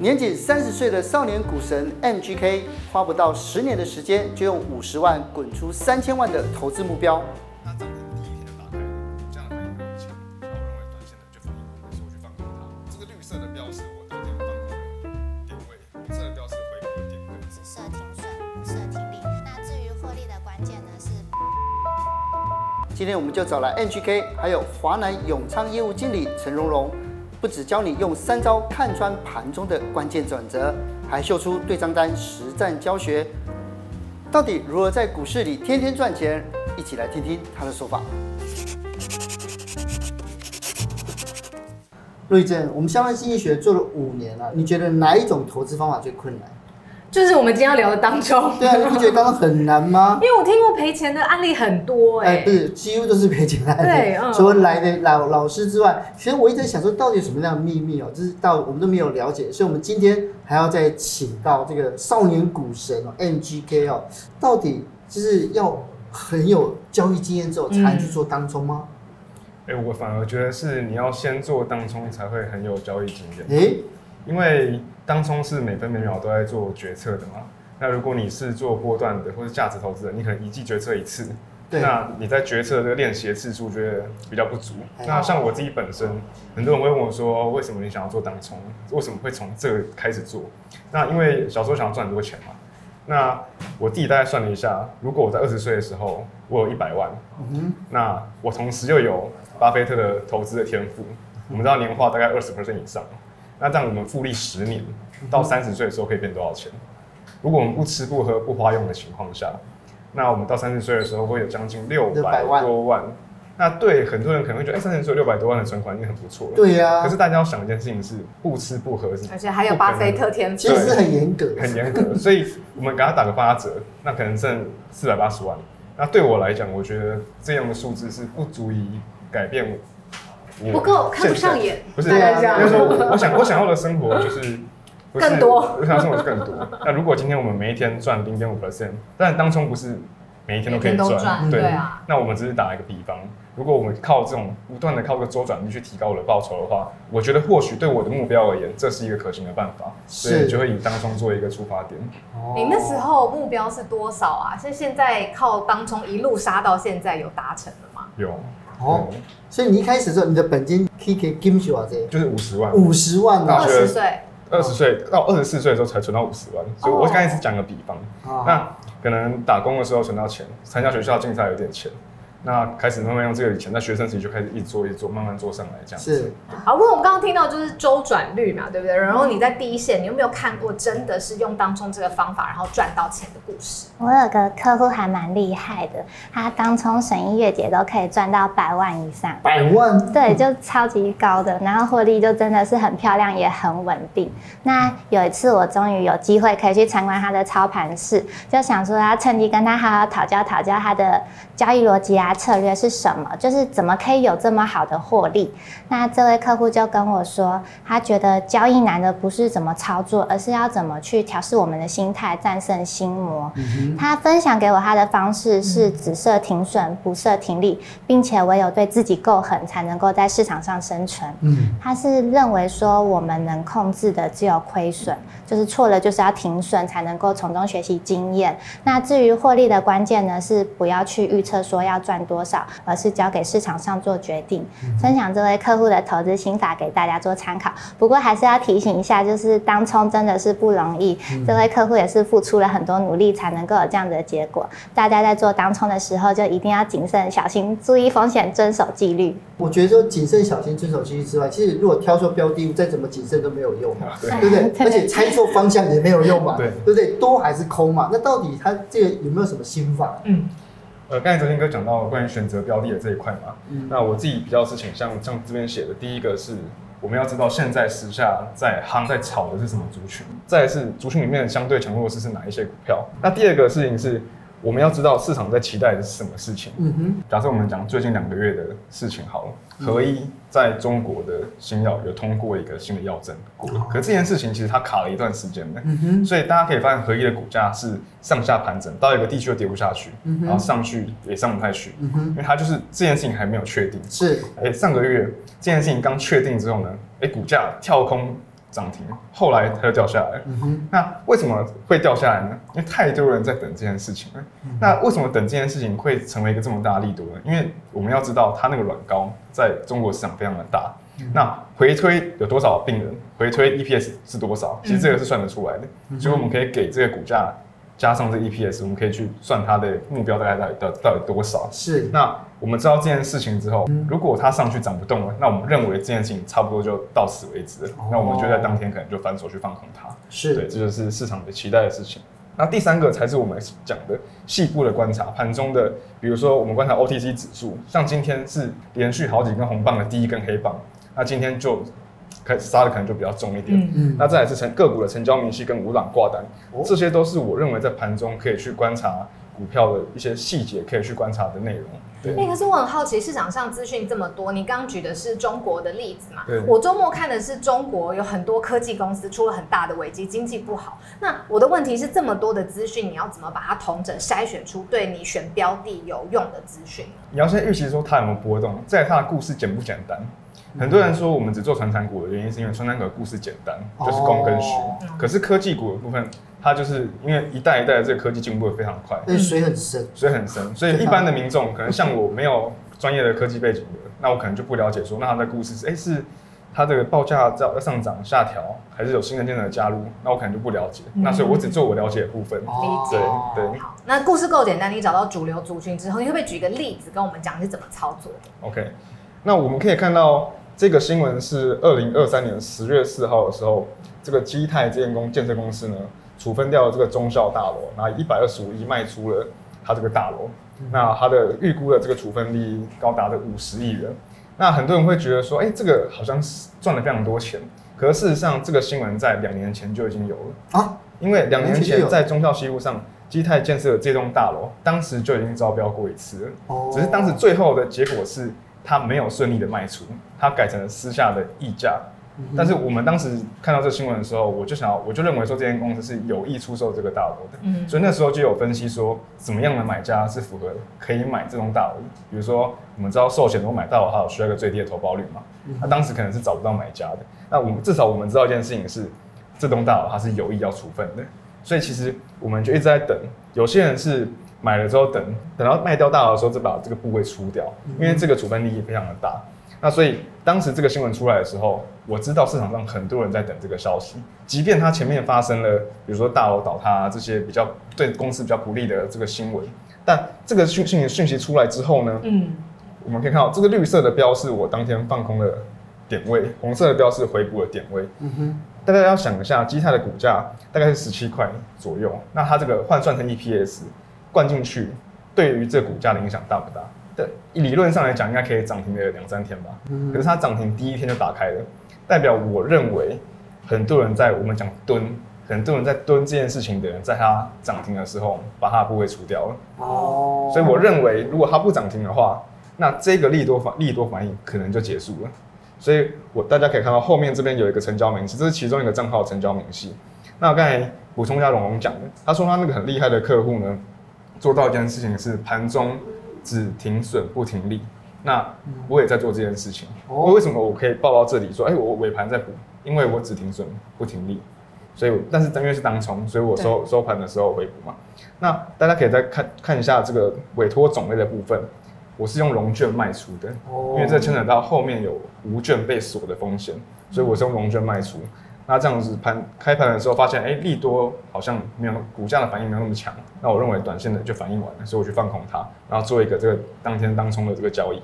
年仅三十岁的少年股神 M G K，花不到十年的时间，就用五十万滚出三千万的投资目标。那涨停第一天的打开了，这样的反应很强。那我认为短线的就放一，我是我去放空它。这个绿色的标是，我昨天放空的定位，红色的标是回有一定位。紫色停顺，红色挺力。那至于获利的关键呢？是今天我们就找了 M G K，还有华南永昌业务经理陈荣荣。不只教你用三招看穿盘中的关键转折，还秀出对账单实战教学。到底如何在股市里天天赚钱？一起来听听他的说法。瑞正，我们相关经济学做了五年了，你觉得哪一种投资方法最困难？就是我们今天要聊的当中，对啊，你不觉得刚刚很难吗？因为我听过赔钱的案例很多哎、欸，哎、欸，不是，几乎都是赔钱的案例。对，嗯、除了来的老老师之外，其实我一直在想说，到底有什么样的秘密哦、喔，就是到我们都没有了解，所以我们今天还要再请到这个少年股神哦、喔、，MGK 哦、喔，到底就是要很有交易经验之后才能去做当中吗？哎、欸，我反而觉得是你要先做当冲才会很有交易经验。诶、欸，因为。当冲是每分每秒都在做决策的嘛？那如果你是做波段的或者价值投资人，你可能一季决策一次，对，那你在决策这个练习的次数觉得比较不足。那像我自己本身，很多人会问我说，为什么你想要做当冲？为什么会从这个开始做？那因为小时候想要赚很多钱嘛。那我自己大概算了一下，如果我在二十岁的时候我有一百万，嗯，那我同时又有巴菲特的投资的天赋，我们知道年化大概二十 percent 以上。那这样我们复利十年，到三十岁的时候可以变多少钱？如果我们不吃不喝不花用的情况下，那我们到三十岁的时候会有将近六百多万。那对很多人可能会觉得，哎、欸，三十岁六百多万的存款已经很不错了。对呀、啊。可是大家要想一件事情是，不吃不喝是，而且还有巴菲特天赋，其实是很严格，很严格。所以我们给他打个八折，那可能剩四百八十万。那对我来讲，我觉得这样的数字是不足以改变我。不够看不上眼，不是这样。应该说我，我想我想要的生活就是更多，我想要生活是更多。那如果今天我们每一天赚零点五 percent，但当中不是每一天都可以赚，对，啊。那我们只是打一个比方，如果我们靠这种不断的靠个周转率去提高我的报酬的话，我觉得或许对我的目标而言，这是一个可行的办法，所以就会以当中做一个出发点。你那时候目标是多少啊？是现在靠当中一路杀到现在有达成了吗？有。哦，所以你一开始的时候，你的本金可以金是多少？就是五十万。五十万，二十岁，二十岁到二十四岁的时候才存到五十万。所以我刚才是讲个比方，哦，那可能打工的时候存到钱，参加学校竞赛有点钱。那开始慢慢用这个钱，在学生时期就开始一直做一直做，慢慢做上来这样子。是。好，不过我们刚刚听到就是周转率嘛，对不对？然后你在第一线，你有没有看过真的是用当冲这个方法，然后赚到钱的故事？我有个客户还蛮厉害的，他当冲省一月结都可以赚到百万以上。百万？对，就超级高的，然后获利就真的是很漂亮，也很稳定。那有一次我终于有机会可以去参观他的操盘室，就想说要趁机跟他好好讨教讨教他的交易逻辑啊。策略是什么？就是怎么可以有这么好的获利？那这位客户就跟我说，他觉得交易难的不是怎么操作，而是要怎么去调试我们的心态，战胜心魔。嗯。他分享给我他的方式是只设停损，不设停利，并且唯有对自己够狠，才能够在市场上生存。嗯。他是认为说，我们能控制的只有亏损，就是错了就是要停损，才能够从中学习经验。那至于获利的关键呢，是不要去预测说要赚。多少，而是交给市场上做决定。分享这位客户的投资心法给大家做参考。不过还是要提醒一下，就是当冲真的是不容易。这位客户也是付出了很多努力才能够有这样的结果。大家在做当冲的时候，就一定要谨慎小心，注意风险，遵守纪律。我觉得说谨慎小心、遵守纪律之外，其实如果挑错标的物，再怎么谨慎都没有用嘛，对不对？而且猜错方向也没有用嘛，对不对？多还是空嘛？那到底他这个有没有什么心法？嗯。呃，刚才哲天哥讲到关于选择标的的这一块嘛，嗯，那我自己比较是倾向像这边写的，第一个是我们要知道现在时下在夯在炒的是什么族群，再是族群里面相对强弱势是哪一些股票，那第二个事情是。我们要知道市场在期待的是什么事情。嗯哼。假设我们讲最近两个月的事情好了，合一在中国的新药有通过一个新的药证过了，可是这件事情其实它卡了一段时间的。嗯哼。所以大家可以发现，合一的股价是上下盘整，到一个地区又跌不下去，然后上去也上不太去。嗯哼。因为它就是这件事情还没有确定。是。哎，上个月这件事情刚确定之后呢，哎，股价跳空涨停，后来它就掉下来。那为什么会掉下来呢？因为太多人在等这件事情了。嗯、那为什么等这件事情会成为一个这么大的利多呢？因为我们要知道，它那个软膏在中国市场非常的大。嗯、那回推有多少病人？回推 EPS 是多少？其实这个是算得出来的。嗯、所以我们可以给这个股价。加上这 EPS，我们可以去算它的目标大概到底到到底多少？是。那我们知道这件事情之后，嗯、如果它上去涨不动了，那我们认为这件事情差不多就到此为止了。哦、那我们就在当天可能就反手去放空它。是。对，这就是市场的期待的事情。那第三个才是我们讲的细部的观察，盘中的，比如说我们观察 OTC 指数，像今天是连续好几根红棒的第一根黑棒，那今天就。开始杀的可能就比较重一点，嗯嗯，那再来是成个股的成交明细跟无档挂单，哦、这些都是我认为在盘中可以去观察股票的一些细节，可以去观察的内容。对，欸、可是我很好奇，市场上资讯这么多，你刚刚举的是中国的例子嘛？对。我周末看的是中国有很多科技公司出了很大的危机，经济不好。那我的问题是，这么多的资讯，你要怎么把它统整筛选出对你选标的有用的资讯？你要先预期说它有没有波动，再它的故事简不简单。很多人说我们只做传产股的原因，是因为传产股的故事简单，就是供跟需。哦、可是科技股的部分，它就是因为一代一代的这个科技进步的非常快，所以水很深，水很深。所以一般的民众可能像我没有专业的科技背景的，那我可能就不了解说，那它的故事是，哎，是它这个报价在上涨下调，还是有新的进来的加入？那我可能就不了解。嗯、那所以我只做我了解的部分。理解。对对。好，那故事够简单，你找到主流族群之后，你会不会举个例子跟我们讲你是怎么操作的？OK，那我们可以看到。这个新闻是二零二三年十月四号的时候，这个基泰这间公建设公司呢，处分掉了这个中校大楼，拿一百二十五亿卖出了它这个大楼，那它的预估的这个处分利高达的五十亿元。那很多人会觉得说，哎，这个好像是赚了非常多钱。可是事实上，这个新闻在两年前就已经有了啊，因为两年前在中校西路上基泰建设的这栋大楼，当时就已经招标过一次了，哦，只是当时最后的结果是。他没有顺利的卖出，他改成了私下的溢价。嗯、但是我们当时看到这新闻的时候，我就想要，我就认为说这间公司是有意出售这个大楼的。嗯、所以那时候就有分析说，怎么样的买家是符合可以买这栋大楼。比如说，我们知道寿险如果买到的话，有需要一个最低的投保率嘛。那、嗯哼啊、当时可能是找不到买家的。那我们至少我们知道一件事情是，这栋大楼它是有意要处分的。所以其实我们就一直在等，有些人是。买了之后等，等到卖掉大楼的时候，再把这个部位出掉，因为这个处分利益非常的大。那所以当时这个新闻出来的时候，我知道市场上很多人在等这个消息，即便它前面发生了，比如说大楼倒塌这些比较对公司比较不利的这个新闻，但这个讯讯讯息出来之后呢，嗯，我们可以看到这个绿色的标是我当天放空的点位，红色的标是回补的点位。嗯哼，大家要想一下，基泰的股价大概是十七块左右，那它这个换算成 EPS。灌进去，对于这股价的影响大不大？对，理论上来讲，应该可以涨停的两三天吧。嗯、可是它涨停第一天就打开了，代表我认为很多人在我们讲蹲，很多人在蹲这件事情的人，在它涨停的时候把它的部位除掉了。哦，所以我认为如果它不涨停的话，那这个利多反利多反应可能就结束了。所以我大家可以看到后面这边有一个成交明细，这是其中一个账号成交明细。那我刚才补充一下龙龙讲的，他说他那个很厉害的客户呢。做到一件事情是盘中只停损不停利，那我也在做这件事情。我为什么我可以报到这里说，哎，我尾盘在补，因为我只停损不停利，所以但是因为是当冲，所以我收收盘的时候回补嘛。那大家可以再看看一下这个委托种类的部分，我是用融券卖出的，因为这牵扯到后面有无券被锁的风险，所以我是用融券卖出。那这样子盘开盘的时候发现，哎，利多好像没有股价的反应没有那么强，那我认为短线的就反应完了，所以我去放空它，然后做一个这个当天当冲的这个交易。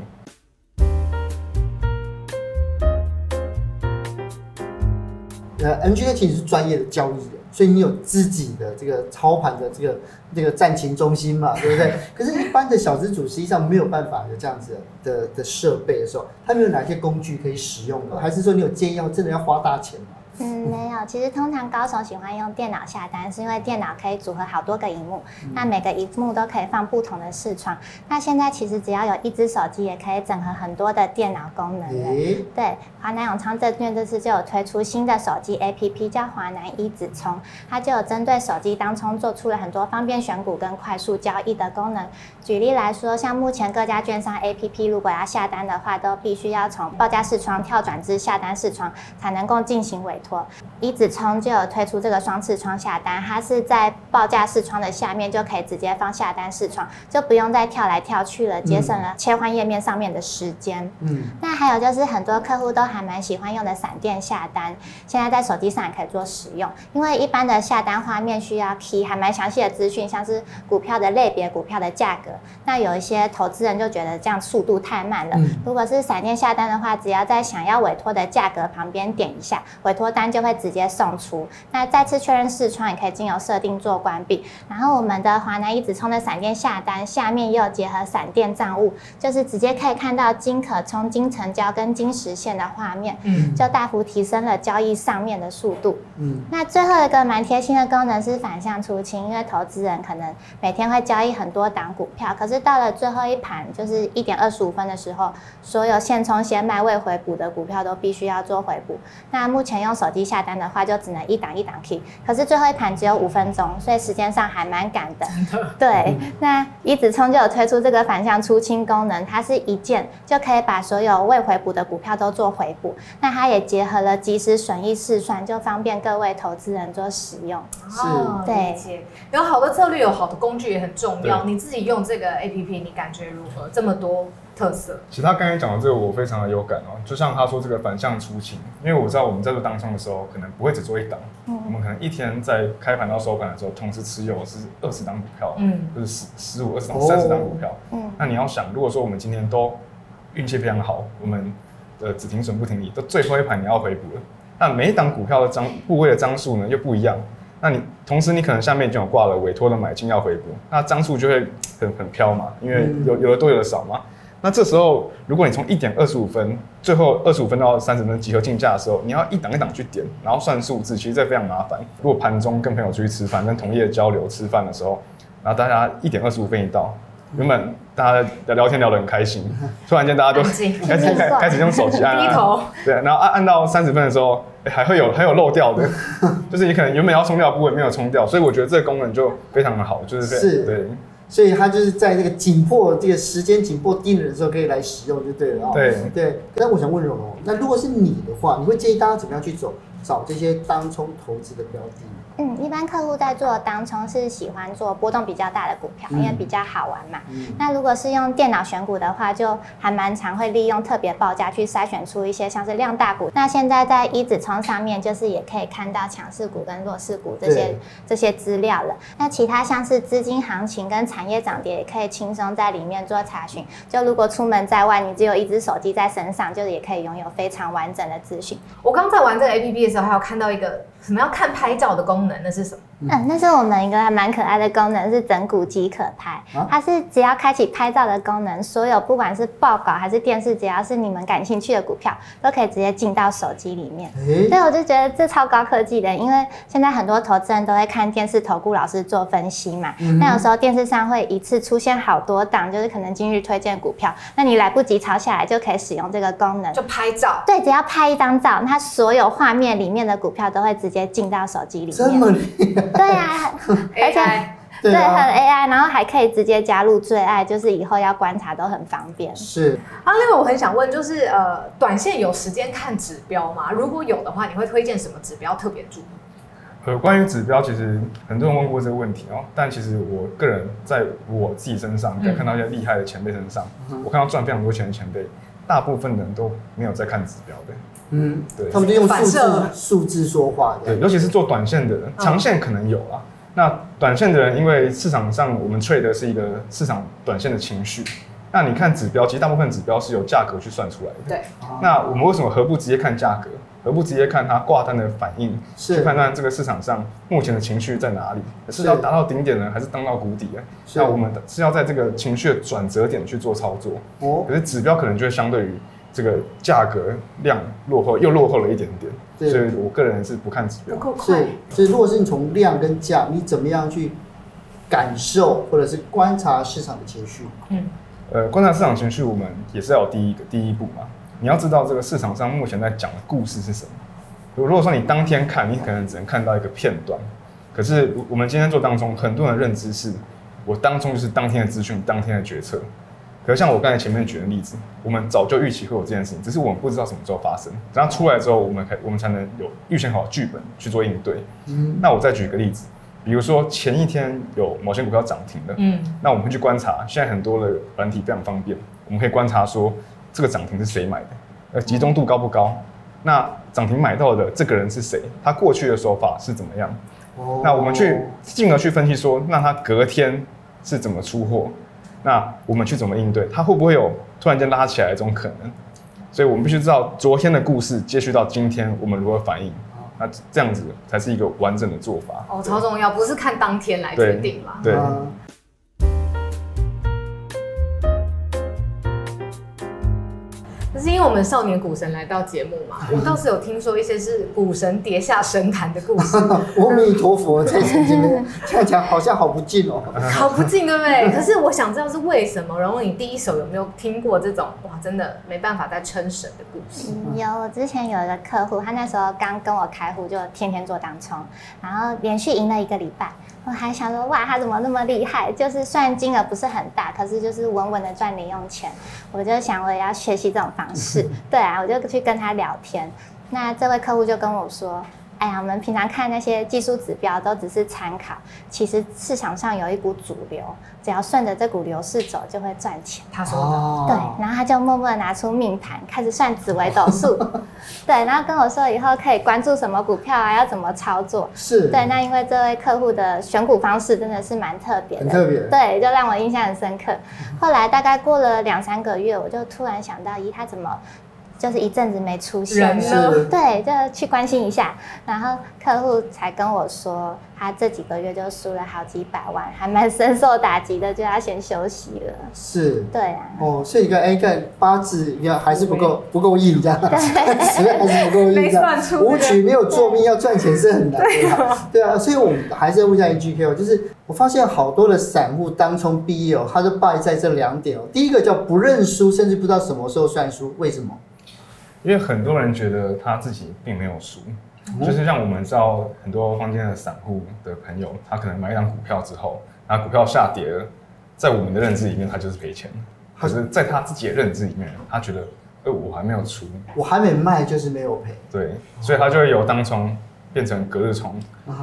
呃，MGK 其实是专业的交易人，所以你有自己的这个操盘的这个这个战情中心嘛，对不对？可是，一般的小资主实际上没有办法有这样子的的设备的时候，他们有哪些工具可以使用的？还是说你有建议要真的要花大钱吗？嗯，没有。其实通常高手喜欢用电脑下单，是因为电脑可以组合好多个荧幕，那每个荧幕都可以放不同的视窗。那现在其实只要有一只手机，也可以整合很多的电脑功能了。欸、对，华南永昌证券这次就有推出新的手机 APP，叫华南一指充，它就有针对手机当冲做出了很多方便选股跟快速交易的功能。举例来说，像目前各家券商 APP 如果要下单的话，都必须要从报价视窗跳转至下单视窗，才能够进行委托。一子冲就有推出这个双视窗下单，它是在报价视窗的下面就可以直接放下单视窗，就不用再跳来跳去了，节省了切换页面上面的时间。嗯，那还有就是很多客户都还蛮喜欢用的闪电下单，现在在手机上也可以做使用，因为一般的下单画面需要 key 还蛮详细的资讯，像是股票的类别、股票的价格。那有一些投资人就觉得这样速度太慢了。嗯、如果是闪电下单的话，只要在想要委托的价格旁边点一下，委托单就会直接送出。那再次确认视窗也可以经由设定做关闭。然后我们的华南一直冲的闪电下单下面又有结合闪电账务，就是直接可以看到金可充、金成交跟金实现的画面，嗯，就大幅提升了交易上面的速度。嗯，那最后一个蛮贴心的功能是反向出清，因为投资人可能每天会交易很多档股票，可是到了最后一盘，就是一点二十五分的时候，所有现充先卖未回补的股票都必须要做回补。那目前用手机下单的话，就只能一档一档 key，可是最后一盘只有五分钟，所以时间上还蛮赶的。真的？对，那一指通就有推出这个反向出清功能，它是一键就可以把所有未回补的股票都做回补。那它也结合了即时损益试算，就方便各位投资人做使用。是，对，有好的策略，有好的工具也很重要。你自己用这个 APP，你感觉如何？这么多特色。其实他刚才讲的这个，我非常的有感哦。就像他说这个反向出勤，因为我知道我们在做当冲的时候，可能不会只做一档，嗯，我们可能一天在开盘到收盘的时候，同时持有是二十档股票，嗯，就是十十五、二十档、三十档股票，嗯。那你要想，如果说我们今天都运气非常好，我们的只停损不停利，到最后一盘你要回补了，那每一档股票的张部位的张数呢又不一样。那你同时你可能下面已经有挂了委托的买进要回补，那张数就会 很很飘嘛，因为有有的多有的少嘛。那这时候如果你从一点二十五分，最后二十五分到三十分集合竞价的时候，你要一档一档去点，然后算数字，其实这非常麻烦。如果盘中跟朋友出去吃饭，跟同业交流吃饭的时候，然后大家一点二十五分一到，原本大家聊天聊得很开心，突然间大家都 开始开始用手机按，低头，对，然后按按到三十分的时候。欸、还会有还有漏掉的，就是你可能原本要冲掉的部位没有冲掉，所以我觉得这个功能就非常的好，就是是。对，所以它就是在这个紧迫这个时间紧迫盯人的时候可以来使用就对了啊、喔。对对，那我想问荣荣，那如果是你的话，你会建议大家怎么样去走找这些当冲投资的标的？嗯，一般客户在做当中是喜欢做波动比较大的股票，因为比较好玩嘛。嗯、那如果是用电脑选股的话，就还蛮常会利用特别报价去筛选出一些像是量大股。那现在在一指冲上面，就是也可以看到强势股跟弱势股这些这些资料了。那其他像是资金行情跟产业涨跌，也可以轻松在里面做查询。就如果出门在外，你只有一只手机在身上，就也可以拥有非常完整的资讯。我刚在玩这个 APP 的时候，还有看到一个什么要看拍照的功能。那是什么？嗯，那是我们一个还蛮可爱的功能，是整股即可拍。它是只要开启拍照的功能，所有不管是报告还是电视，只要是你们感兴趣的股票，都可以直接进到手机里面。欸、所以我就觉得这超高科技的，因为现在很多投资人都会看电视投顾老师做分析嘛。那、有时候电视上会一次出现好多档，就是可能今日推荐股票，那你来不及抄下来，就可以使用这个功能，就拍照。对，只要拍一张照，它所有画面里面的股票都会直接进到手机里面。这么厉害？对啊，而且 对很 AI，然后还可以直接加入最爱，就是以后要观察都很方便。是啊，另外我很想问，就是呃，短线有时间看指标吗？如果有的话，你会推荐什么指标特别注意？呃，关于指标，其实很多人问过这个问题哦。但其实我个人在我自己身上，在看到一些厉害的前辈身上，嗯、我看到赚非常多钱的前辈，大部分人都没有在看指标的。嗯，对，他们就用数字数字说话。对，尤其是做短线的人，长线可能有啊。那短线的人，因为市场上我们 trade 的是一个市场短线的情绪。那你看指标，其实大部分指标是由价格去算出来的。对。那我们为什么何不直接看价格？何不直接看它挂单的反应，是去判断这个市场上目前的情绪在哪里？是要达到顶点呢，还是当到谷底？呢那我们是要在这个情绪的转折点去做操作。哦。可是指标可能就会相对于。这个价格量落后，又落后了一点点，所以我个人是不看指标。不够快。所以如果是你从量跟价，你怎么样去感受或者是观察市场的情绪？嗯，呃，观察市场情绪，我们也是要有第一个第一步嘛。你要知道这个市场上目前在讲的故事是什么。如果说你当天看，你可能只能看到一个片段。可是我们今天做当中，很多人的认知是，我当中就是当天的资讯，当天的决策。可是像我刚才前面举的例子，我们早就预期会有这件事情，只是我们不知道什么时候发生。等它出来之后，我们才我们才能有预先好剧本去做应对。嗯，那我再举一个例子，比如说前一天有某些股票涨停的，嗯，那我们会去观察，现在很多的软体非常方便，我们可以观察说这个涨停是谁买的，呃，集中度高不高？那涨停买到的这个人是谁？他过去的手法是怎么样？哦，那我们去进而去分析说，那他隔天是怎么出货？那我们去怎么应对？他会不会有突然间拉起来的这种可能？所以我们必须知道昨天的故事接续到今天，我们如何反应？那这样子才是一个完整的做法。哦，超重要，不是看当天来决定嘛？对。对是因为我们少年股神来到节目嘛，我倒是有听说一些是股神跌下神坛的故事。阿弥陀佛，在圣经里看 起来好像好不敬哦，好不敬对不对？可是我想知道是为什么。然后你第一手有没有听过这种哇，真的没办法再称神的故事？有，我之前有一个客户，他那时候刚跟我开户，就天天做当冲，然后连续赢了一个礼拜。我还想说，哇，他怎么那么厉害？就是虽然金额不是很大，可是就是稳稳的赚零用钱。我就想，我也要学习这种方式。对啊，我就去跟他聊天。那这位客户就跟我说。哎呀，我们平常看那些技术指标都只是参考，其实市场上有一股主流，只要顺着这股流势走就会赚钱。他说的，对，然后他就默默拿出命盘，开始算紫微斗数，对，然后跟我说以后可以关注什么股票啊，要怎么操作。是，对，那因为这位客户的选股方式真的是蛮特别的，很特别，对，就让我印象很深刻。后来大概过了两三个月，我就突然想到，咦，他怎么？就是一阵子没出现，对，就去关心一下，然后客户才跟我说，他这几个月就输了好几百万，还蛮深受打击的，就要先休息了。是，对啊。哦，所以你看，哎，看八字，要还是不够不够硬，这样，对，还是不够硬，没算出。武曲没有做命，要赚钱是很难的。对啊，所以我们还是要问一下 NGK 哦，就是我发现好多的散户当冲毕业哦，他就败在这两点哦。第一个叫不认输，甚至不知道什么时候算输，为什么？因为很多人觉得他自己并没有输，就是像我们知道很多坊间的散户的朋友，他可能买一张股票之后，然后股票下跌了，在我们的认知里面，他就是赔钱。可是在他自己的认知里面，他觉得，呃，我还没有出，我还没卖就是没有赔。对，所以他就会有当冲。变成隔日冲，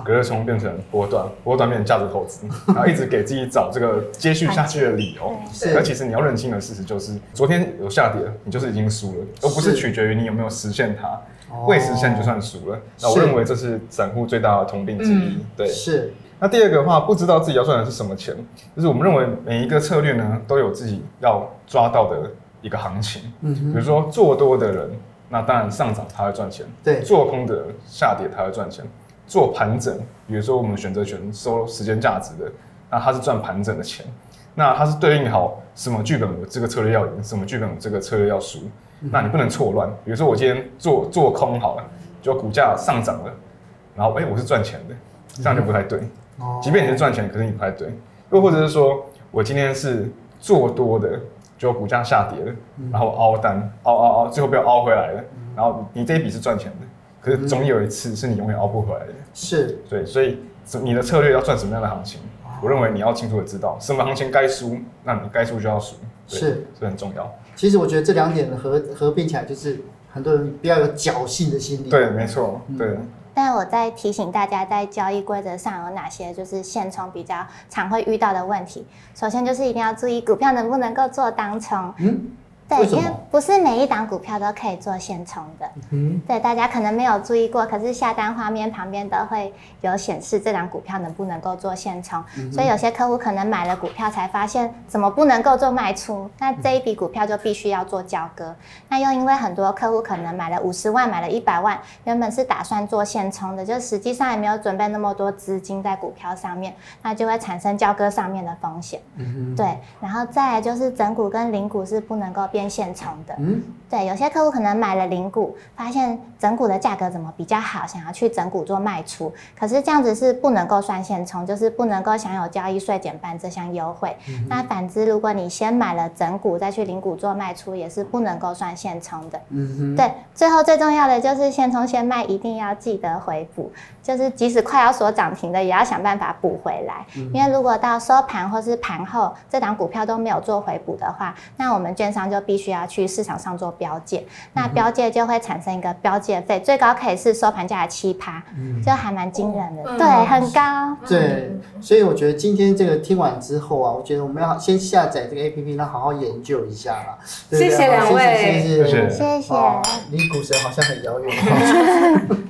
隔日冲变成波段，波段变成价值投资，然后一直给自己找这个接续下去的理由。而其实你要认清的事实就是，昨天有下跌，你就是已经输了，而不是取决于你有没有实现它。未实现就算输了。那我认为这是散户最大的通病之一。对，是。那第二个的话，不知道自己要赚的是什么钱，就是我们认为每一个策略呢，都有自己要抓到的一个行情。嗯，比如说做多的人。那当然上涨它会赚钱，对，做空的下跌它会赚钱，做盘整，比如说我们选择权收时间价值的，那它是赚盘整的钱，那它是对应好什么剧本我这个策略要赢，什么剧本我这个策略要输，那你不能错乱，比如说我今天做做空好了，就股价上涨了，然后哎、欸、我是赚钱的，这样就不太对，即便你是赚钱，可是你不太对，又或者是说我今天是做多的。就股价下跌了，然后凹单，凹凹凹，最后被凹回来了。然后你这一笔是赚钱的，可是总有一次是你永远凹不回来的。是，对，所以你的策略要赚什么样的行情？我认为你要清楚的知道什么行情该输，那你该输就要输。是，这很重要。其实我觉得这两点合合并起来，就是很多人比较有侥幸的心理。对，没错，对。但我在提醒大家，在交易规则上有哪些就是现冲比较常会遇到的问题。首先就是一定要注意股票能不能够做当冲。对，因为不是每一档股票都可以做现充的。嗯，对，大家可能没有注意过，可是下单画面旁边都会有显示这档股票能不能够做现充。嗯，所以有些客户可能买了股票才发现怎么不能够做卖出，那这一笔股票就必须要做交割。那又因为很多客户可能买了五十万，买了一百万，原本是打算做现充的，就实际上也没有准备那么多资金在股票上面，那就会产生交割上面的风险。嗯，对，然后再来就是整股跟零股是不能够边现冲的，对，有些客户可能买了零股，发现整股的价格怎么比较好，想要去整股做卖出，可是这样子是不能够算现充，就是不能够享有交易税减半这项优惠。嗯、那反之，如果你先买了整股再去零股做卖出，也是不能够算现充的。嗯哼。对，最后最重要的就是现充现卖一定要记得回补，就是即使快要锁涨停的，也要想办法补回来。嗯、因为如果到收盘或是盘后这档股票都没有做回补的话，那我们券商就必须要去市场上做标界，那标界就会产生一个标界费，最高可以是收盘价的七趴，嗯、就还蛮惊人的，嗯、对，很高。对，所以我觉得今天这个听完之后啊，我觉得我们要先下载这个 APP，然后好好研究一下啦。谢谢两位，谢谢，谢谢，谢谢。离股神好像很遥远。